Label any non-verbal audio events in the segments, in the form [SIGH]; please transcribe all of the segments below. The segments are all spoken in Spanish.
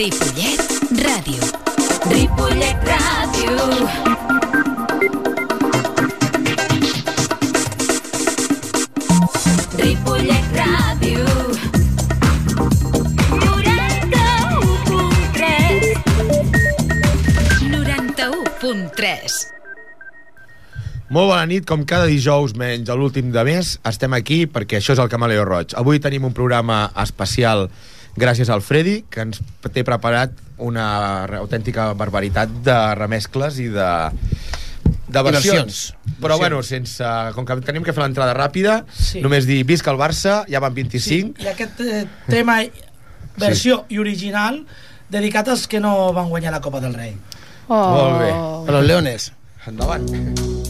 Ripollet Ràdio. Ripollet Ràdio. Ripollet Ràdio. 91.3 91.3 Molt bona nit, com cada dijous menys a l'últim de mes, estem aquí perquè això és el Camaleo Roig. Avui tenim un programa especial gràcies al Freddy, que ens té preparat una autèntica barbaritat de remescles i de, de versions. versions. Però bueno, sense, com que tenim que fer l'entrada ràpida, Sí. només dir visca el Barça, ja van 25. I aquest eh, tema, versió i original, dedicat als que no van guanyar la Copa del Rei. Molt bé. A los leones. Endavant. No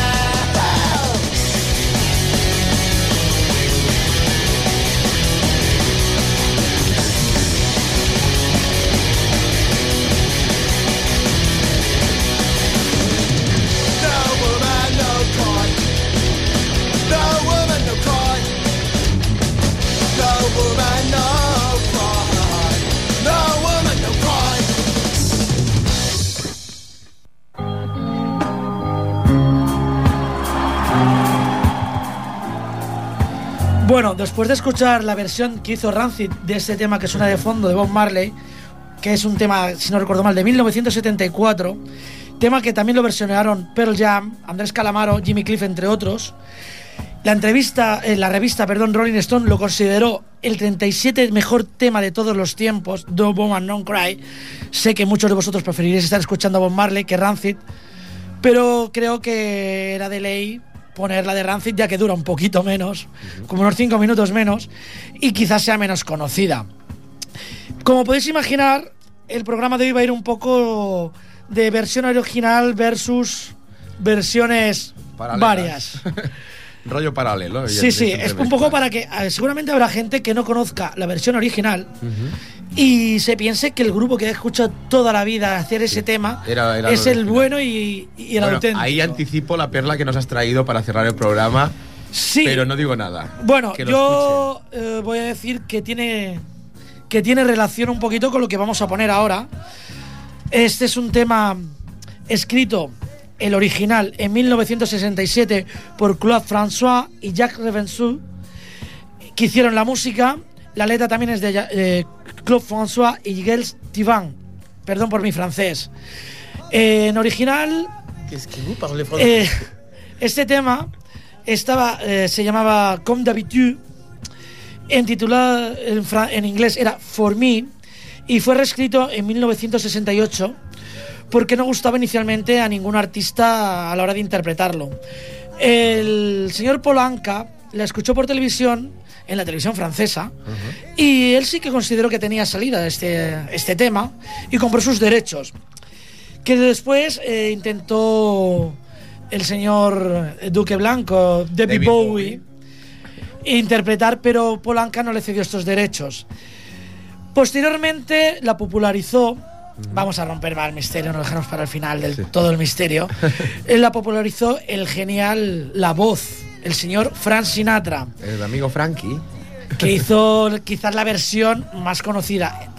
Bueno, después de escuchar la versión que hizo Rancid de este tema que suena de fondo de Bob Marley, que es un tema, si no recuerdo mal, de 1974, tema que también lo versionaron Pearl Jam, Andrés Calamaro, Jimmy Cliff, entre otros. La entrevista, eh, la revista, perdón, Rolling Stone lo consideró el 37 mejor tema de todos los tiempos, No Woman No Cry. Sé que muchos de vosotros preferiréis estar escuchando a Bob Marley que Rancid, pero creo que era de ley poner la de Rancid ya que dura un poquito menos, como unos 5 minutos menos, y quizás sea menos conocida. Como podéis imaginar, el programa de hoy va a ir un poco de versión original versus versiones Paralelas. varias. [LAUGHS] Rollo paralelo. Sí, sí, es un poco para que seguramente habrá gente que no conozca la versión original y se piense que el grupo que ha escuchado toda la vida hacer ese tema Era- era es el bueno y, y el Bueno, auténtico. ahí anticipo la perla que nos has traído para cerrar el programa, sí, pero no digo nada. Bueno, yo eh, voy a decir que tiene que tiene relación un poquito con lo que vamos a poner ahora. Este es un tema escrito el original en 1967 por Claude François y Jacques Revensoux que hicieron la música. La letra también es de eh, Claude François y Gilles Tivan. Perdón por mi francés. Eh, en original Qu'est-ce que vous parlez eh, este tema estaba, eh, se llamaba Comme d'habitude, en titulado en, en inglés era For Me, y fue reescrito en 1968 porque no gustaba inicialmente a ningún artista a la hora de interpretarlo. El señor Polanca la escuchó por televisión, en la televisión francesa, y él sí que consideró que tenía salida este, este tema y compró sus derechos que después eh, intentó el señor Duque Blanco, David, David Bowie, interpretar, pero Polanca no le cedió estos derechos. Posteriormente la popularizó. Vamos a romper más el misterio, no dejarnos para el final del todo el misterio. [LAUGHS] Él la popularizó el genial La Voz, el señor Frank Sinatra, El amigo Frankie. que hizo quizás la versión más conocida.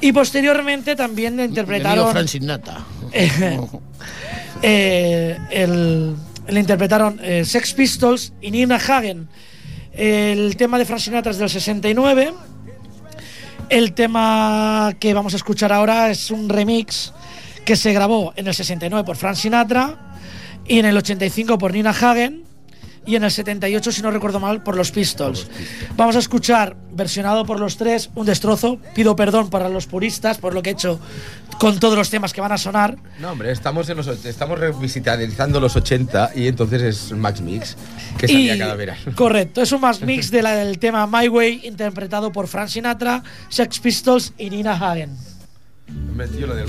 Y posteriormente también le interpretaron. Amigo Francis Nata. [LAUGHS] eh, el, le interpretaron eh, Sex Pistols y Nina Hagen. El tema de Frank Sinatra es del 69. El tema que vamos a escuchar ahora es un remix que se grabó en el 69 por Frank Sinatra y en el 85 por Nina Hagen y en el 78, si no recuerdo mal, por los Pistols. Vamos a escuchar, versionado por los tres, un destrozo. Pido perdón para los puristas por lo que he hecho con todos los temas que van a sonar. No, hombre, estamos, en los, estamos revisitando los 80 y entonces es Max Mix, que salía cada verano. [LAUGHS] Correcto, es un más mix de la- del tema My Way, interpretado por Frank Sinatra, Sex Pistols y Nina Hagen. Hombre, tío, lo del...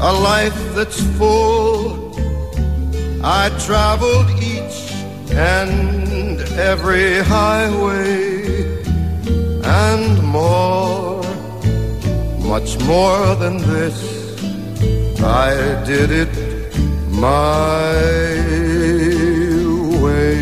a life that's full. I traveled each and every highway and more, much more than this. I did it my way.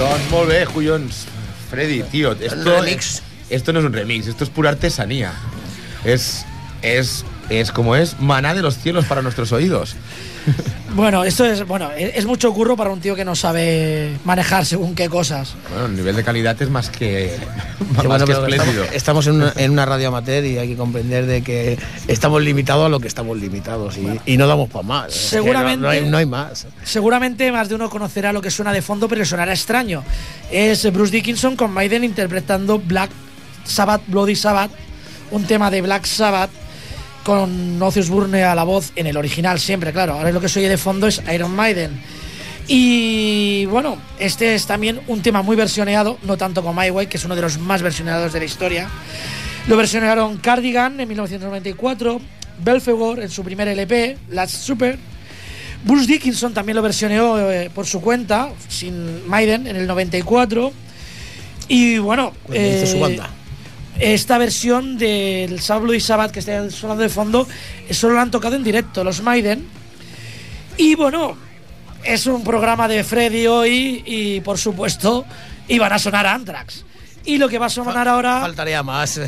Doncs molt bé, collons. Freddy, tío, esto, remix. esto no es un remix, esto es pura artesanía. Es, es, es como es maná de los cielos para nuestros oídos. Bueno, esto es, bueno, es es mucho curro para un tío que no sabe manejar según qué cosas. Bueno, el nivel de calidad es más que, más bueno, que pero espléndido. estamos, estamos en, una, en una radio amateur y hay que comprender de que estamos limitados a lo que estamos limitados y, y no damos para más. No- Seguramente- No, hay, no hay más. Seguramente más de uno conocerá lo que suena de fondo, pero le sonará extraño. Es Bruce Dickinson con Maiden interpretando Black Sabbath, Bloody Sabbath, un tema de Black Sabbath con Ozzy Osbourne a la voz en el original siempre, claro. Ahora lo que se oye de fondo es Iron Maiden. Y bueno, este es también un tema muy versioneado, no tanto como My Way, que es uno de los más versioneados de la historia. Lo versionaron Cardigan en 1994, Belfegor en su primer LP, Last Super, Bruce Dickinson también lo versioneó eh, por su cuenta, sin Maiden, en el 94. Y bueno, Cuando hizo su eh, banda. Esta versión del Sabbath Bloody Sabbath que está sonando de fondo, eh, solo la han tocado en directo los Maiden. Y bueno, es un programa de Freddy hoy y por supuesto iban a sonar Anthrax. Y lo que va a sonar ahora Faltaría más.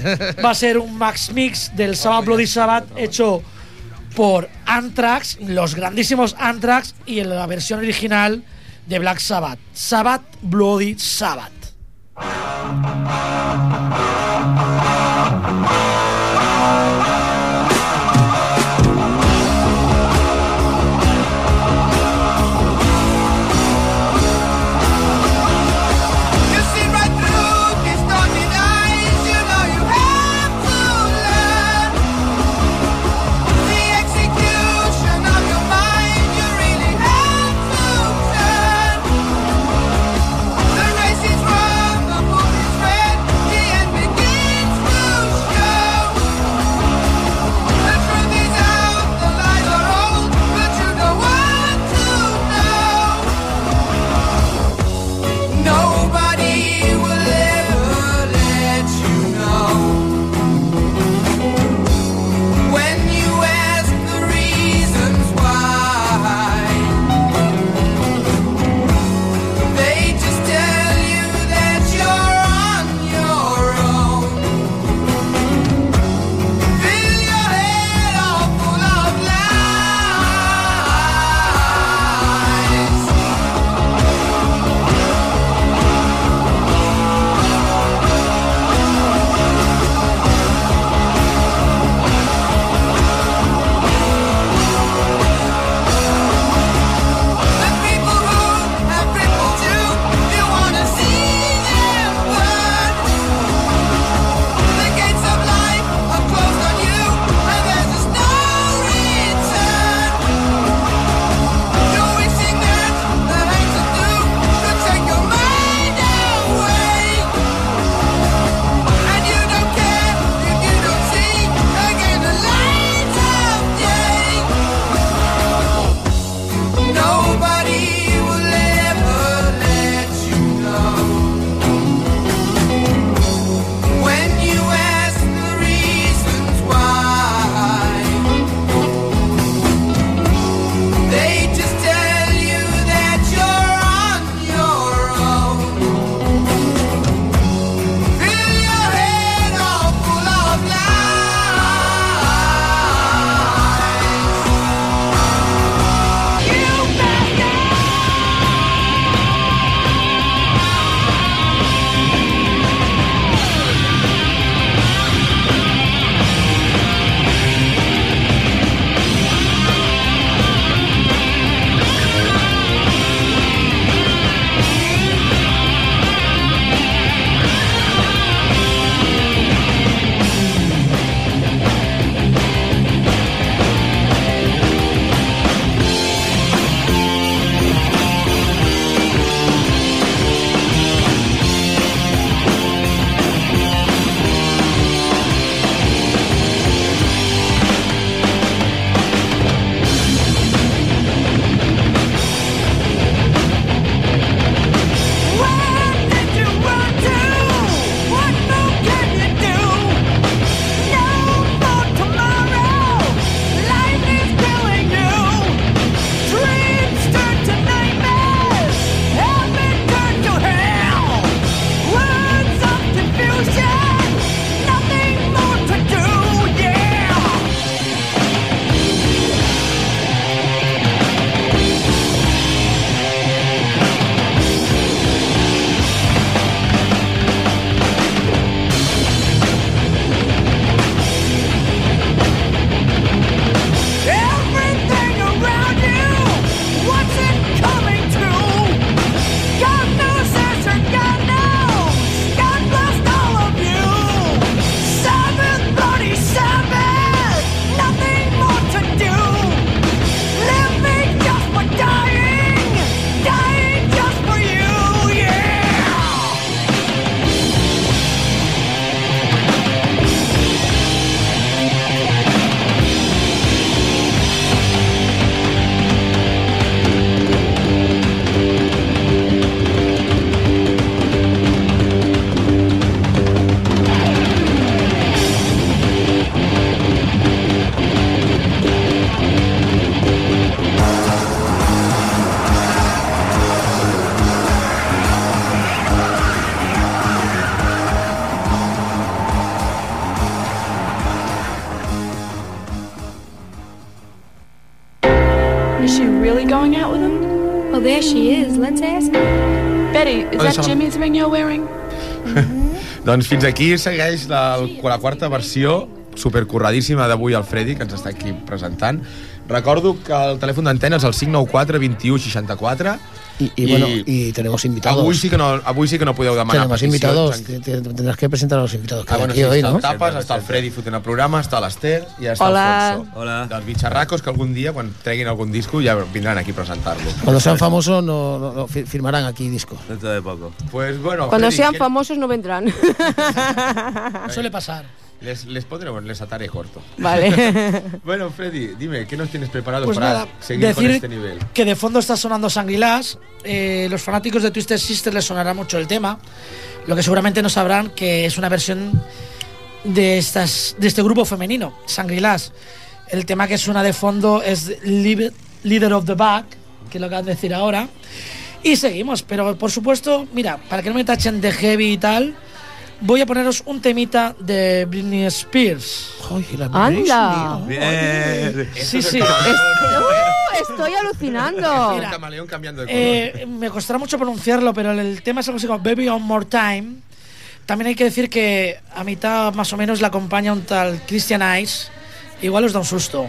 va a [LAUGHS] ser un Max Mix del Sabbath Bloody Sabbath hecho por Anthrax, los grandísimos Anthrax y en la versión original de Black Sabbath, Sabbath Bloody Sabbath. Thank you. That Jimmy's ring you're wearing? [LAUGHS] Doncs fins aquí segueix la, la quarta versió supercorradíssima d'avui al Freddy, que ens està aquí presentant. Recordo que el telèfon d'antena és el 594 21 64 Y, y bueno, y tenemos invitados. Avui sí que no, avui sí que no podeu demanar tenemos invitados. te- te- Tendrás que presentar a los invitados que Ah, bueno, aquí sí, hoy, està ¿no? el Tapes, està el Freddy fotent el programa, està l'Ester i està Hola. el Alfonso. Hola. Dels bitxarracos que algun dia, quan treguin algun disco, ja vindran aquí a presentar-lo. Cuando sean famosos, no, no- no, fi- firmarán aquí discos. Dentro de poco. Pues bueno, Cuando Freddy, sean ¿qué- famosos no vendrán. [LAUGHS] Suele pasar. Les, les pondremos, les ataré corto. Vale. [LAUGHS] bueno, Freddy, dime, ¿qué nos tienes preparado Pues para nada, seguir con decir este nivel? que de fondo está sonando Sanguilás. Eh, los fanáticos de Twisted Sister les sonará mucho el tema. Lo que seguramente no sabrán que es una versión de, estas, de este grupo femenino, Sanguilás. El tema que suena de fondo es Leader Leader of the Back, que es lo que van a decir ahora. Y seguimos, pero por supuesto, mira, para que no me tachen de heavy y tal, voy a poneros un temita de Britney Spears. Anda. Bien. Sí, sí. Es- ¡Uh! estoy alucinando. El camaleón cambiando de color. Eh, me costará mucho pronunciarlo, pero el, el tema es algo así como Baby One More Time. También hay que decir que a mitad más o menos la acompaña un tal Christian Ice. Igual os da un susto.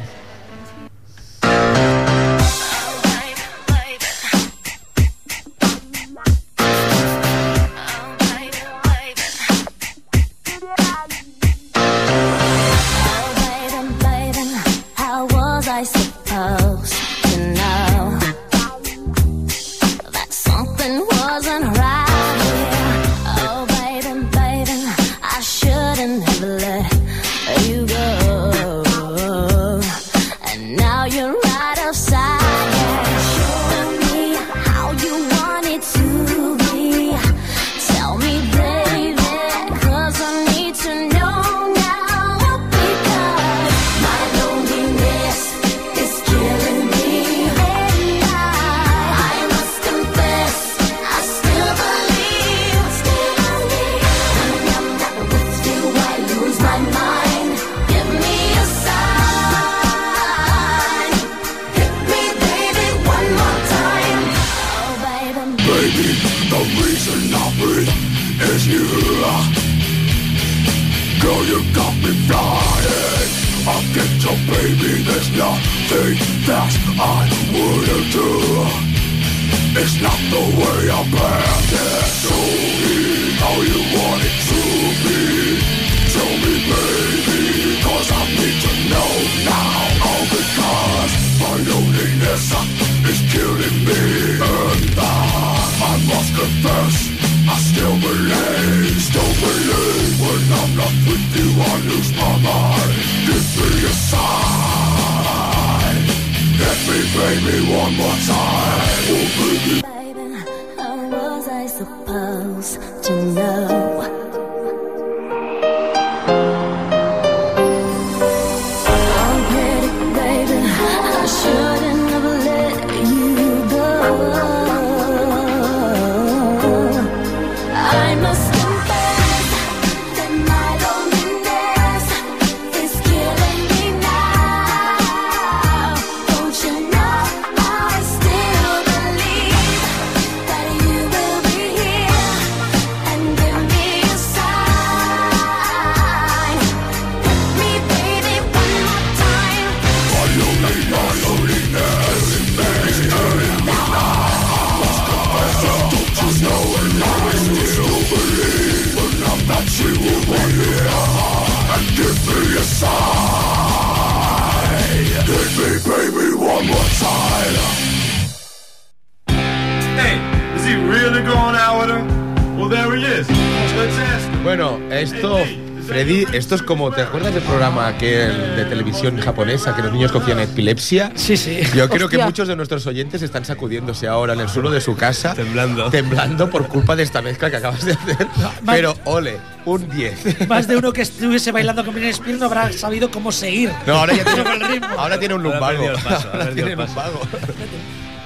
Esto es como, ¿te acuerdas del programa aquel de televisión japonesa que los niños cogían epilepsia? Sí, sí. Yo creo que Hostia. muchos de nuestros oyentes están sacudiéndose ahora en el suelo de su casa, temblando, temblando por culpa de esta mezcla que acabas de hacer. más- Pero ole, un 10. Más de uno que estuviese bailando con Britney Spears no habrá sabido cómo seguir. No, ahora ya tiene, [LAUGHS] el ritmo. ahora tiene un Ahora lumbago. el paso, Ahora tiene el un lumbago.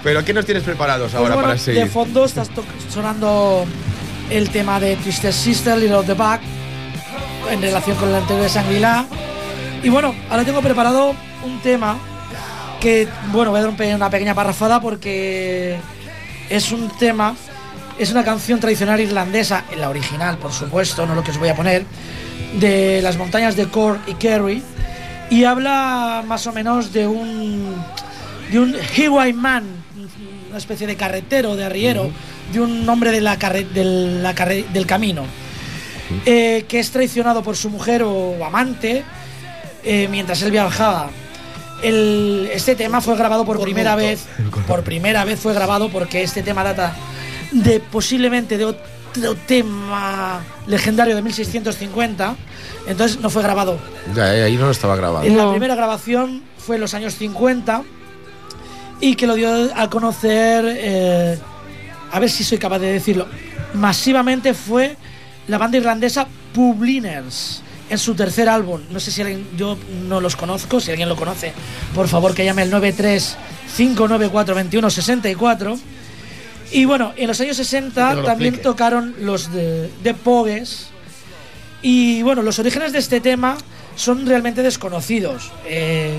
Pero ¿qué nos tienes preparados Pues ahora bueno, para seguir? de fondo está to- sonando el tema de Twisted Sister, Little of the Back, en relación con el anterior de Sangrila. Y bueno, ahora tengo preparado un tema que, bueno, voy a dar una pequeña parrafada porque es un tema, es una canción tradicional irlandesa, en la original, por supuesto, no lo que os voy a poner, de las montañas de Cork y Kerry, y habla más o menos de un, de un highwayman, una especie de carretero, de arriero, de un hombre de la carre- de la carre- del camino, eh, que es traicionado por su mujer o amante eh, mientras él viajaba. El- este tema fue grabado por, primera vez, por primera vez fue grabado porque este tema data de posiblemente de otro tema legendario de 1650, entonces no fue grabado. Ya, eh, ahí no estaba grabado. en la primera grabación fue en los años 50 y que lo dio a conocer, eh, a ver si soy capaz de decirlo, masivamente fue la banda irlandesa Publiners en su tercer álbum. No sé si alguien, yo no los conozco, si alguien lo conoce, por favor que llame al 93 594 21 64. Y bueno, en los años 60 Que nos lo también explique. tocaron los de, de Pogues. Y bueno, los orígenes de este tema son realmente desconocidos. eh,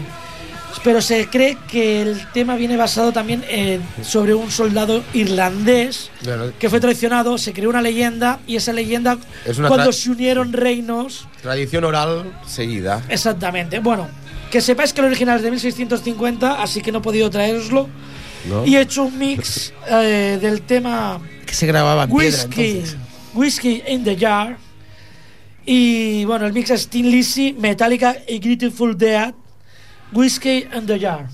pero se cree que el tema viene basado también en- sobre un soldado irlandés que fue traicionado, se creó una leyenda y esa leyenda, Es una cuando se unieron reinos, Tradición oral seguida. exactamente. Bueno, que sepáis que el original es de 1650, así que no he podido traeroslo. ¿no? Y he hecho un mix [LAUGHS] eh, del tema Que se grababa en piedra Whiskey, entonces. Whiskey in the Jar. Y bueno, el mix es Tin Lizzy, Metallica y Grateful Dead. Whiskey and the Jar.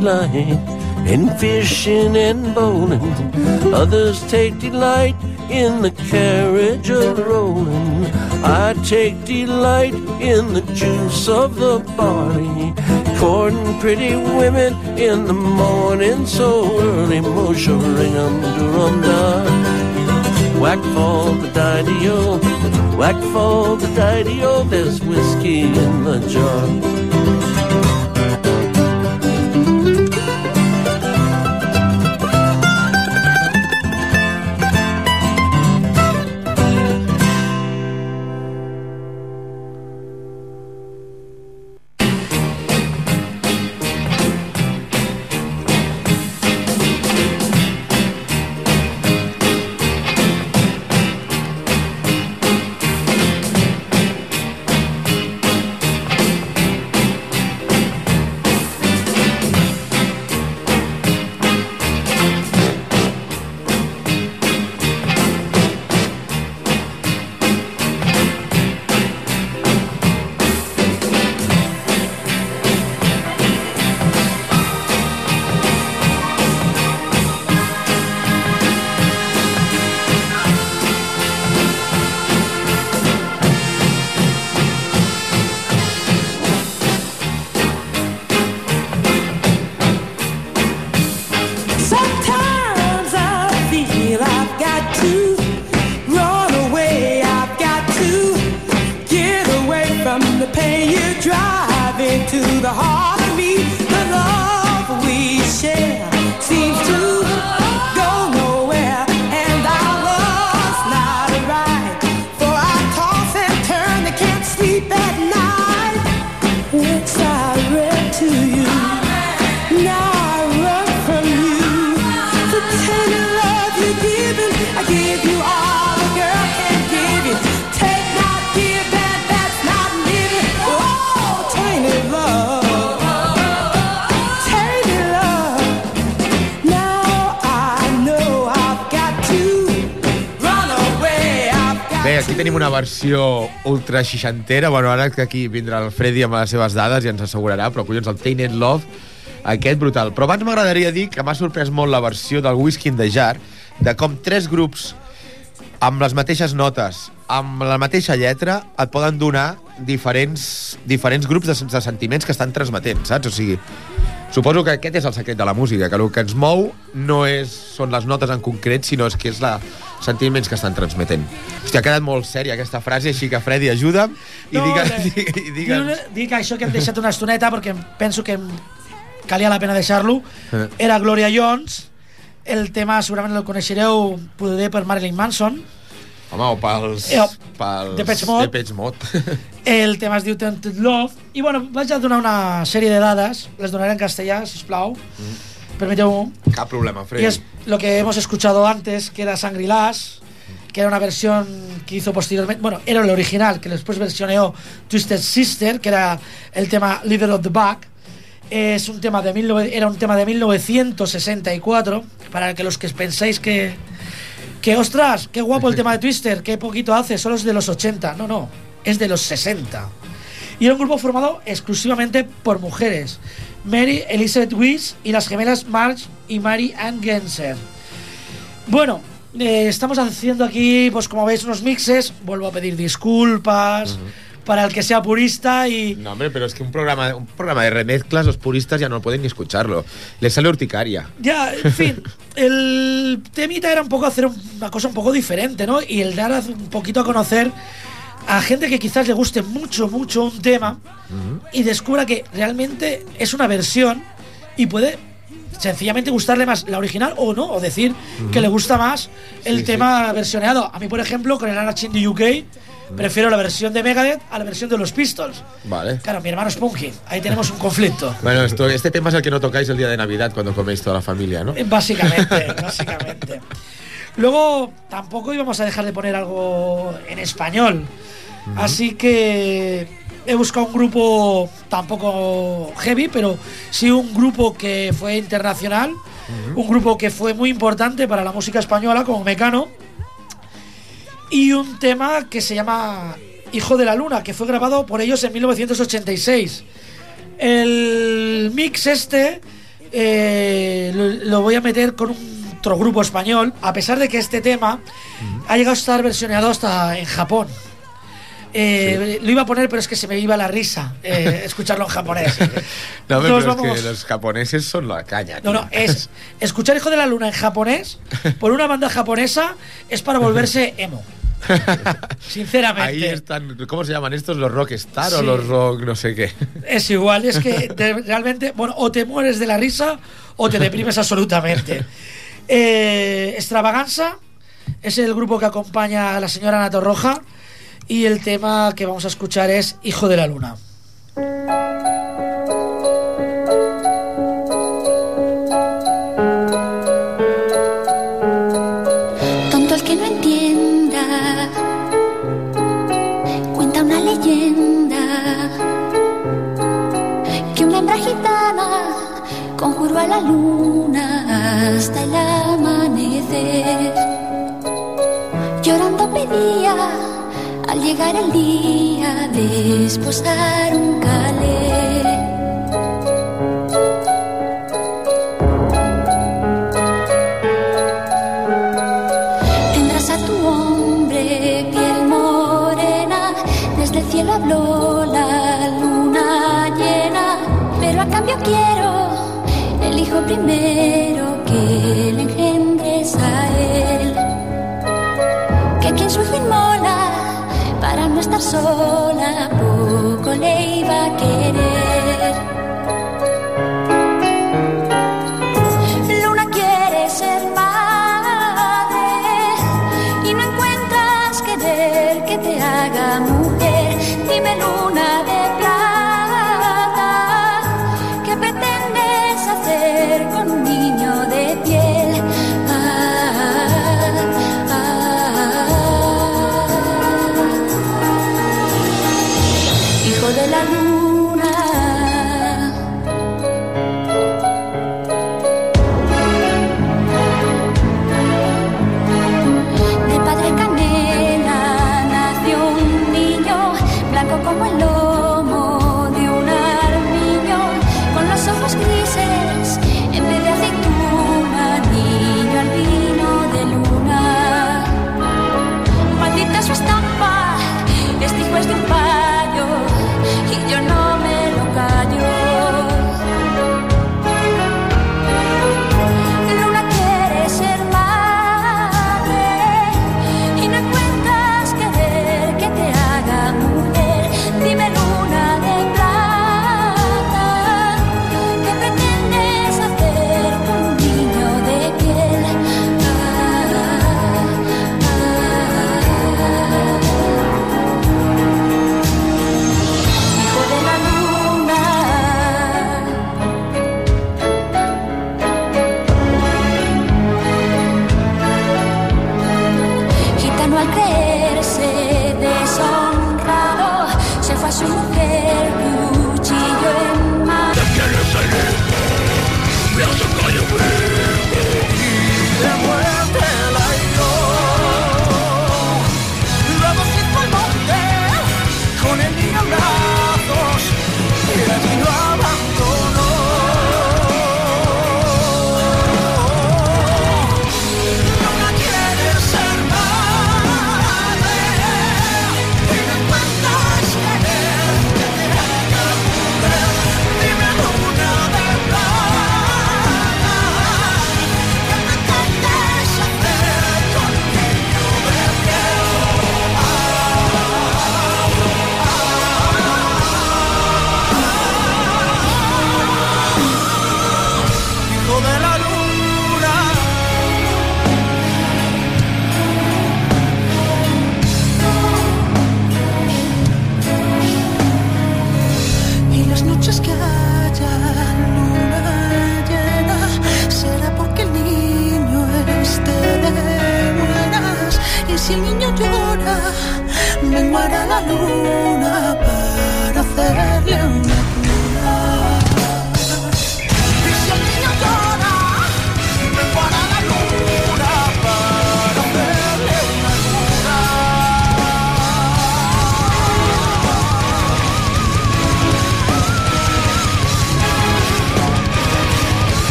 Delight in fishing and bowling. Others take delight in the carriage of rolling. I take delight in the juice of the barley. Courting pretty women in the morning so early. Moshe ring 'em. Whack for the daddy-o, whack for the daddy-o. There's whiskey in the jar. Versió ultra seixantera. Bueno, ara que aquí vindrà el Freddy amb les seves dades i ens assegurarà, però collons, el Tainted Love, aquest brutal. Però abans m'agradaria dir que m'ha sorprès molt la versió del Whisky in the Jar, de com tres grups amb les mateixes notes, amb la mateixa lletra, et poden donar diferents, diferents grups de, de sentiments que estan transmetent, saps? O sigui, suposo que aquest és el secret de la música, que el que ens mou no és, són les notes en concret, sinó és que és la sentiments que estan transmetent. Hòstia, ha quedat molt sèria aquesta frase, així que Freddy, ajuda'm i No, digue'm... eh, i digue'm... Dic, dic això que hem deixat una estoneta perquè penso que calia la pena deixar-lo. Eh. Era Gloria Jones, el tema segurament el coneixereu poder per Marilyn Manson. Home, o pels... Eh, pels Depeche Mode. Depeche Mode. [LAUGHS] El tema es diu Tempted Love. I bueno, vaig a donar una sèrie de dades, les donaré en castellà, si us plau. Permíteu Cap problema, Freddy. Y es lo que hemos escuchado antes, que era Shangri-Las, que era una versión que hizo posteriormente, bueno, era el original, que después versioneó Twisted Sister, que era el tema Leader of the Back. Es un tema de 19 era un tema de 1964, para que los que pensáis que, que, ostras, qué guapo el tema de Twister, qué poquito hace, solo es de los 80. No, no, es de los 60. Y era un grupo formado exclusivamente por mujeres. Mary Elizabeth Weiss y las gemelas Marge y Mary Ann Genser. Bueno, eh, estamos haciendo aquí, pues como veis, unos mixes. Vuelvo a pedir disculpas para el que sea purista y... No, hombre, pero es que un programa, un programa de remezclas, los puristas ya no pueden ni escucharlo. Les sale urticaria. Ya, en [LAUGHS] fin, el temita era un poco hacer una cosa un poco diferente, ¿no? Y el dar un poquito a conocer a gente que quizás le guste mucho, mucho un tema y descubra que realmente es una versión y puede sencillamente gustarle más la original o no, o decir que le gusta más el Sí, tema versioneado. A mí, por ejemplo, con el Anarchy in the UK, prefiero la versión de Megadeth a la versión de los Pistols. Vale. Claro, mi hermano es Punky, ahí tenemos un conflicto. [LAUGHS] Bueno, esto, este tema es el que no tocáis el día de Navidad cuando coméis toda la familia, ¿no? Eh, Básicamente, básicamente. Luego, tampoco íbamos a dejar de poner algo en español. Así que he buscado un grupo tampoco heavy, pero sí un grupo que fue internacional. Un grupo que fue muy importante para la música española, como Mecano. Y un tema que se llama Hijo de la Luna, que fue grabado por ellos en 1986. El mix este eh, lo, lo voy a meter con un otro grupo español, a pesar de que este tema ha llegado a estar versioneado hasta en Japón. Eh, Lo iba a poner, pero es que se me iba la risa eh, [LAUGHS] escucharlo en japonés. No, pero es vamos- que los japoneses son la caña. No, no, es escuchar Hijo de la Luna en japonés [LAUGHS] por una banda japonesa es para volverse emo. [LAUGHS] Sinceramente. Ahí están, ¿cómo se llaman estos? ¿Los rockstar o Sí. los rock no sé qué? Es igual, es que de- realmente, bueno, o te mueres de la risa o te deprimes absolutamente. Eh, Extravaganza es el grupo que acompaña a la señora Ana Torroja y el tema que vamos a escuchar es Hijo de la Luna. Tonto el que no entienda. Cuenta una leyenda que una hembra conjuró a la luna hasta el amanecer. Llorando pedía al llegar el día de esposar un calé. Tendrás a tu hombre piel morena, desde el cielo habló el hijo primero que le engendres a él. Que quien su hijo inmola para no estar sola, poco le iba a querer.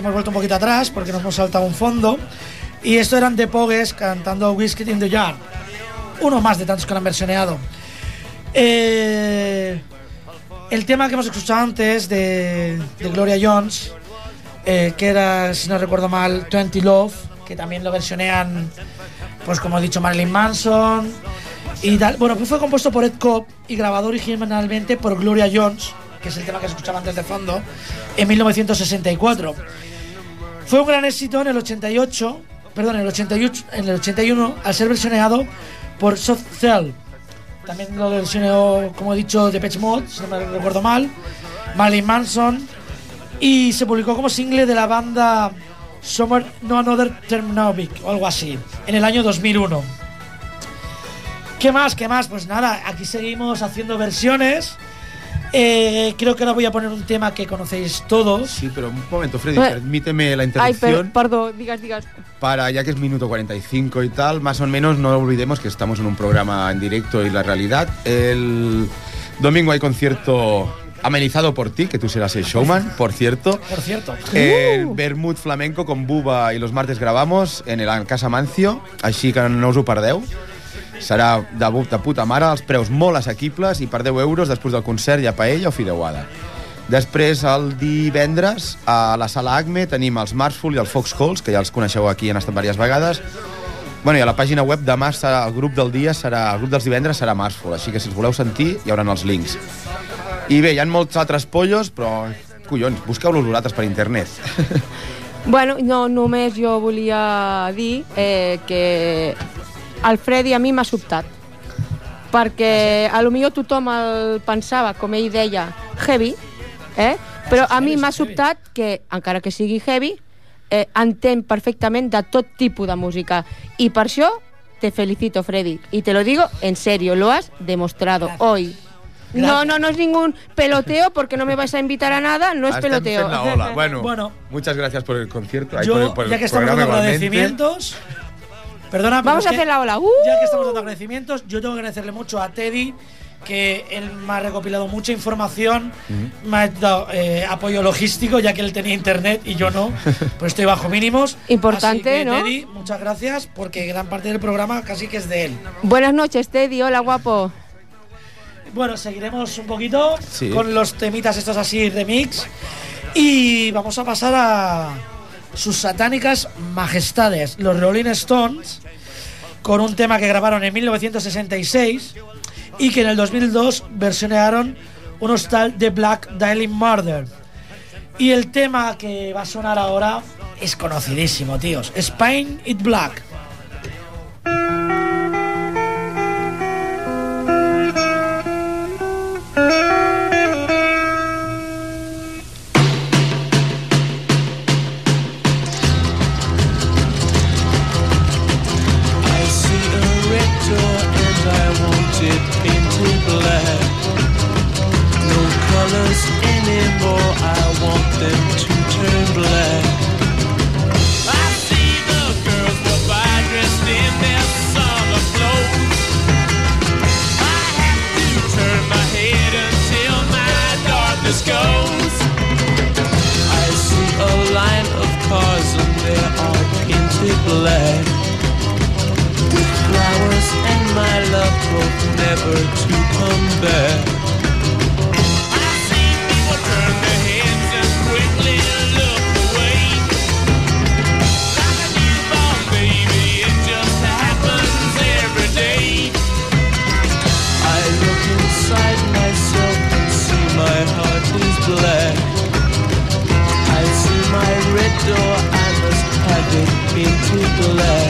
Hemos vuelto un poquito atrás porque nos hemos saltado un fondo. Y esto eran The Pogues cantando Whiskey in the Jar. Uno más de tantos que lo han versioneado. Eh, el tema que hemos escuchado antes de, Gloria Jones, eh, que era, si no recuerdo mal, 20 Love, que también lo versionean, pues como he dicho, Marilyn Manson. Bueno, pues fue compuesto por Ed Cobb y grabado originalmente por Gloria Jones, que es el tema que se escuchaba antes de fondo, en 1964. Fue un gran éxito en el 88, perdón, en el 88, en el 81, al ser versioneado por Soft Cell. También lo versioneó, como he dicho, Depeche Mode, si no me recuerdo mal, Marilyn Manson, y se publicó como single de la banda Summer No Another Terminovic o algo así, en el año 2001. ¿Qué más? ¿Qué más? Pues nada, aquí seguimos haciendo versiones. Eh, creo que ahora voy a poner un tema que conocéis todos. Sí, pero un momento, Freddy, Eh. permíteme la Ay, interrupción. per, perdó, digas, digas. para, ya que es minuto 45 y tal, más o menos no olvidemos que estamos en un programa en directo y la realidad. El domingo hay concierto amenizado por ti, que tú serás el showman, por cierto. Por cierto. El Bermud Flamenco con Buba y los martes grabamos en el Casa Mancio, així que no ho perdeu. Serà de, bu- de puta mare, els preus molt assequibles i per 10 euros després del concert hi ha paella o fideuada. Després, el divendres, a la sala ACME tenim els Marsful i el Foxholes, que ja els coneixeu aquí, han estat diverses vegades. Bueno, i a la pàgina web demà serà, el grup del dia serà, el grup dels divendres serà Marsful, així que si els voleu sentir hi haurà els links. I bé, hi ha molts altres pollos, però collons, busqueu-los vosaltres per internet. [LAUGHS] Bueno, no, només jo volia dir eh, que el Freddy a mi m'ha sobtat. Perquè a lo millor tothom el pensava, com ell deia, heavy, eh? però a mi m'ha sobtat que, encara que sigui heavy, eh, entén perfectament de tot tipus de música. I per això te felicito, Freddy. Y te lo digo en serio, lo has demostrado hoy. No, no, no es ningún peloteo porque no me vais a invitar a nada, no es Estem peloteo. fent la ola. [LAUGHS] Bueno, Bueno. muchas gracias por el concierto. Yo, por el- por el ya que estamos dando igualmente. agradecimientos. Perdona, pero Vamos a hacer la ola. ¡Uh! Ya que estamos dando agradecimientos, yo tengo que agradecerle mucho a Teddy, que él me ha recopilado mucha información, me ha dado eh, apoyo logístico, ya que él tenía internet y yo no, [LAUGHS] pues estoy bajo mínimos. Importante, Así que, ¿no? Teddy, muchas gracias, porque gran parte del programa casi que es de él. Buenas noches, Teddy. Hola, guapo. Bueno, seguiremos un poquito Sí. con los temitas estos así remix y vamos a pasar a sus satánicas majestades, los Rolling Stones, con un tema que grabaron en 1966 y que en el 2002 versionearon un hostal de Black Dahlia Murder. Y el tema que va a sonar ahora es conocidísimo, tíos. Spain It Black. Hope never to come back. I see people turn their heads and quickly look away. Like a newborn baby, it just happens every day. I look inside myself and see my heart is black. I see my red door, I must have it painted black.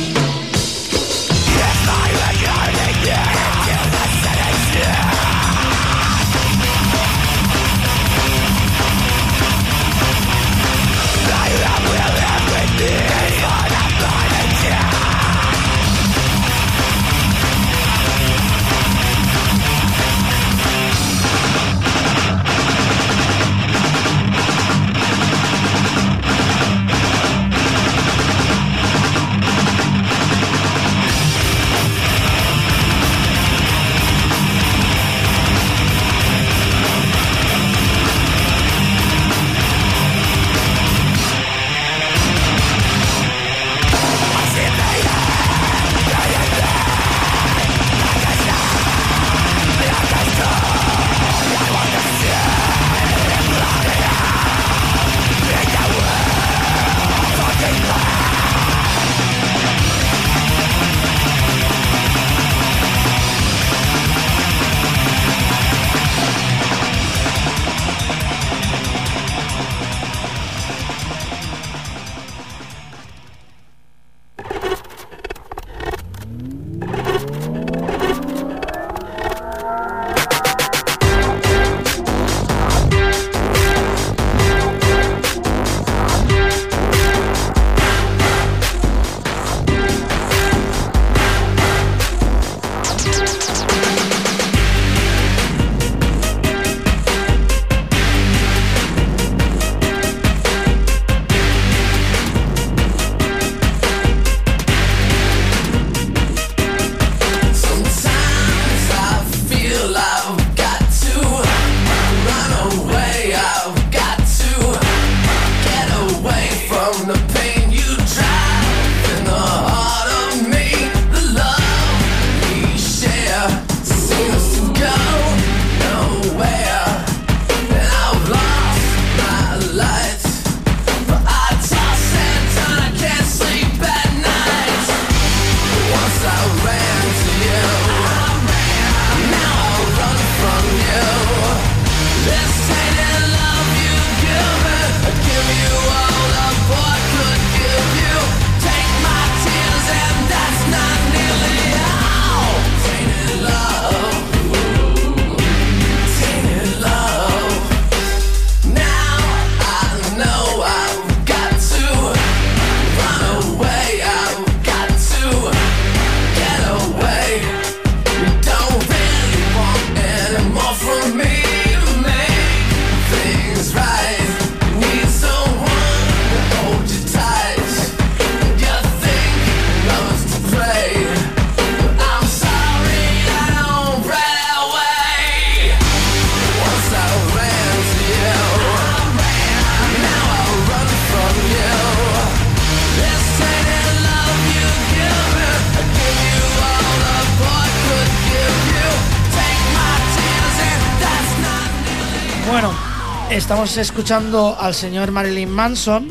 Estamos escuchando al señor Marilyn Manson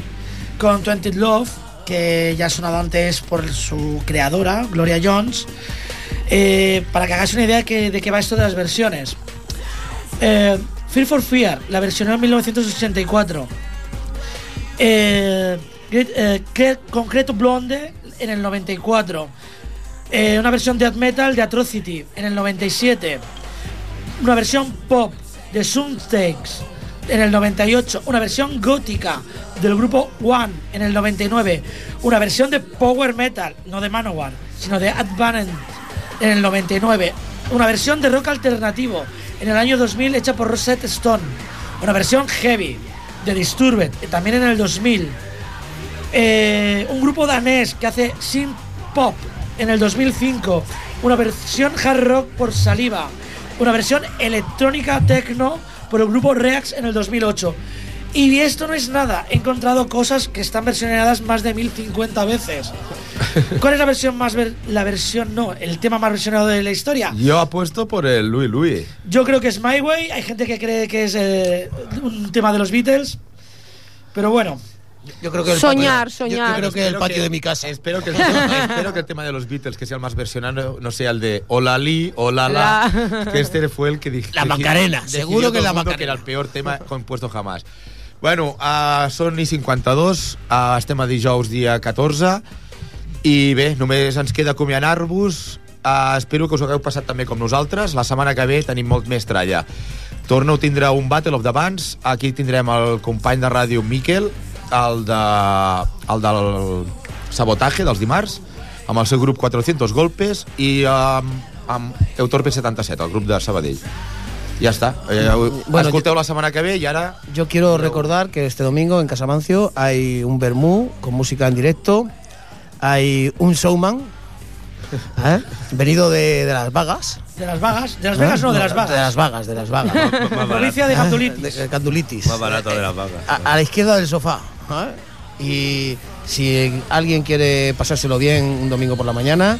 con Twenty Love, que ya ha sonado antes por su creadora, Gloria Jones. Eh, para que hagáis una idea que- de qué va esto de las versiones. Eh, Fear for Fear, la versión en 1984. Eh, eh, Cre- Concreto Blonde en el 94. Eh, una versión death metal de Atrocity en el 97. Una versión pop de Soundtakes en el 98, una versión gótica del grupo One en el 99, una versión de Power Metal, no de Manowar, sino de Advanent en el 99, una versión de rock alternativo en el año 2000 hecha por Rosette Stone, una versión heavy de Disturbed también en el 2000, eh, un grupo danés que hace synth pop en el 2005, una versión hard rock por Saliva, una versión electrónica techno por el grupo Reax en el 2008. Y esto no es nada, he encontrado cosas que están versionadas más de 1050 veces. [LAUGHS] ¿Cuál es la versión más ver- la versión no, el tema más versionado de la historia? Yo apuesto por el Louis Louis. Yo creo que es My Way, hay gente que cree que es eh, un tema de los Beatles, pero bueno. Yo creo que el Soñar, patio- yo- soñar. Yo, creo que el Espero patio que- de mi casa. Espero que, el tema, [LAUGHS] espero que el tema de los Beatles, que sea el más versionado, no sea el de Hola Lee, Hola La, La. que este fue el que dije. La Macarena, seguro que la Macarena. que era el peor tema compuesto jamás. Bueno, uh, són i 52, uh, estem a dijous dia 14, i bé, només ens queda acomiadar-vos. Uh, espero que us ho hagueu passat també com nosaltres. La setmana que ve tenim molt més tralla. Torneu a tindre un Battle of the Bands. Aquí tindrem el company de ràdio Miquel, el, de, el del sabotatge dels dimarts, amb el seu grup 400 Golpes, i amb, amb Eutorpe 77, el grup de Sabadell. Ja està. Eh, Bueno, escolteu la setmana que ve i ara... Yo quiero recordar que este domingo en Casamancio hay un vermú con música en directo, hay un showman [LAUGHS] ¿eh? venido de, de las vagas. De las vagas, de las vegas no, de las De vagas. las vagas, de las vagas. [LAUGHS] Provincia de. De Cantulitis. Más barato de las vacas. A, a la izquierda del sofá. ¿Eh? Y si alguien quiere pasárselo bien un domingo por la mañana,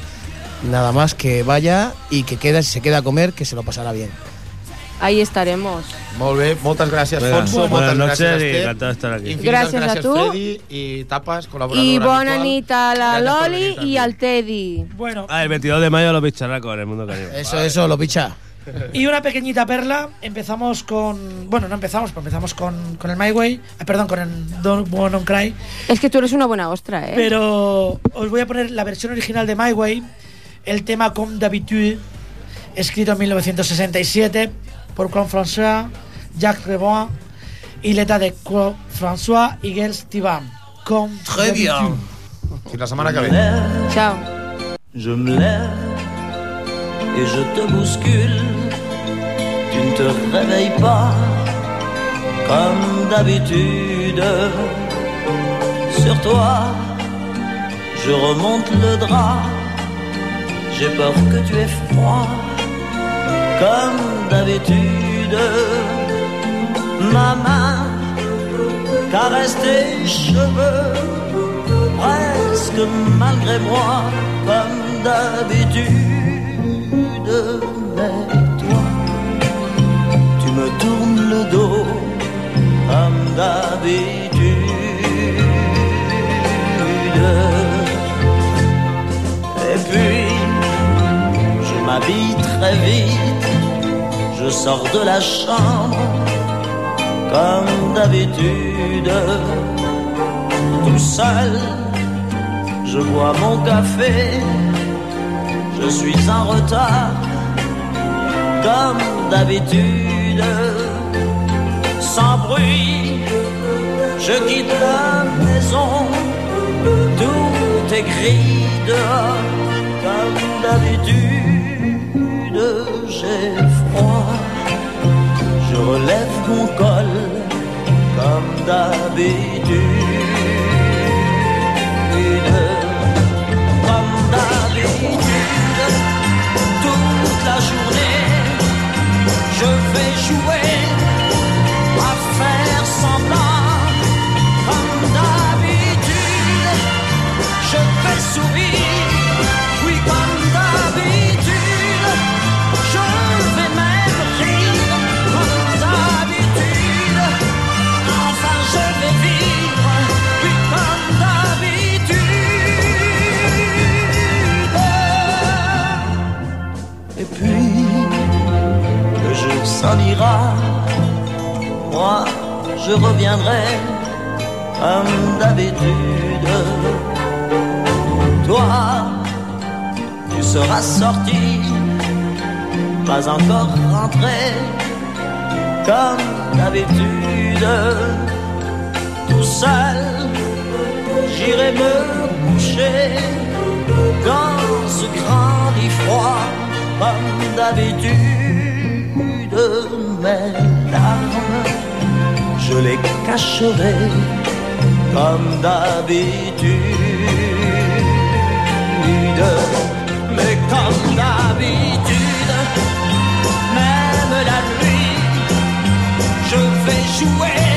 nada más que vaya y que quede, si se queda a comer, que se lo pasará bien. Ahí estaremos. Molt bé, moltes gràcies, Venga, Fonso, buenas moltes noches gràcies, y Esther. encantado de estar aquí. Infinites Gràcies a gràcies, tu. Freddy, i Tapas, col·laborador Y bona habitual. nit a la Loli y al Teddy. Bueno, Ah, el 22 de mayo los bicharracos en el mundo caribe. Eso, eso, lo picha. Y una pequeñita perla. Empezamos con. Bueno, no empezamos, pero empezamos con, con el My Way. ah, perdón, con el Don't Wanna Cry. Es que tú eres una buena ostra, ¿eh? Pero os voy a poner la versión original de My Way, el tema Comme d'habitude, escrito en 1967 por Claude François, Jacques Reboin y letra de Claude François y Gels Stivan. Comme Très bien. la setmana que ve. Chao. Je me lève et je te bouscule. Tu ne te réveilles pas comme d'habitude. Sur toi, je remonte le drap. J'ai peur que tu aies froid comme d'habitude. Ma main caresse tes cheveux presque malgré moi, comme d'habitude. Mais toi, tu me tournes le dos, comme d'habitude. Et puis, je m'habille très vite, je sors de la chambre, comme d'habitude tout seul. Je bois mon café, je suis en retard, comme d'habitude. Sans bruit, je quitte la maison, tout est gris dehors, comme d'habitude. J'ai froid, je relève mon col, comme d'habitude. Comme d'habitude, toute la journée, je vais jouer à faire semblant. Comme d'habitude, je vais sourire. S'en ira. Moi, je reviendrai comme d'habitude. Toi, tu seras sorti, pas encore rentré comme d'habitude. Tout seul, j'irai me coucher dans ce grand lit froid, comme d'habitude mes larmes, je les cacherai comme d'habitude. Mais comme d'habitude, même la nuit, je vais jouer.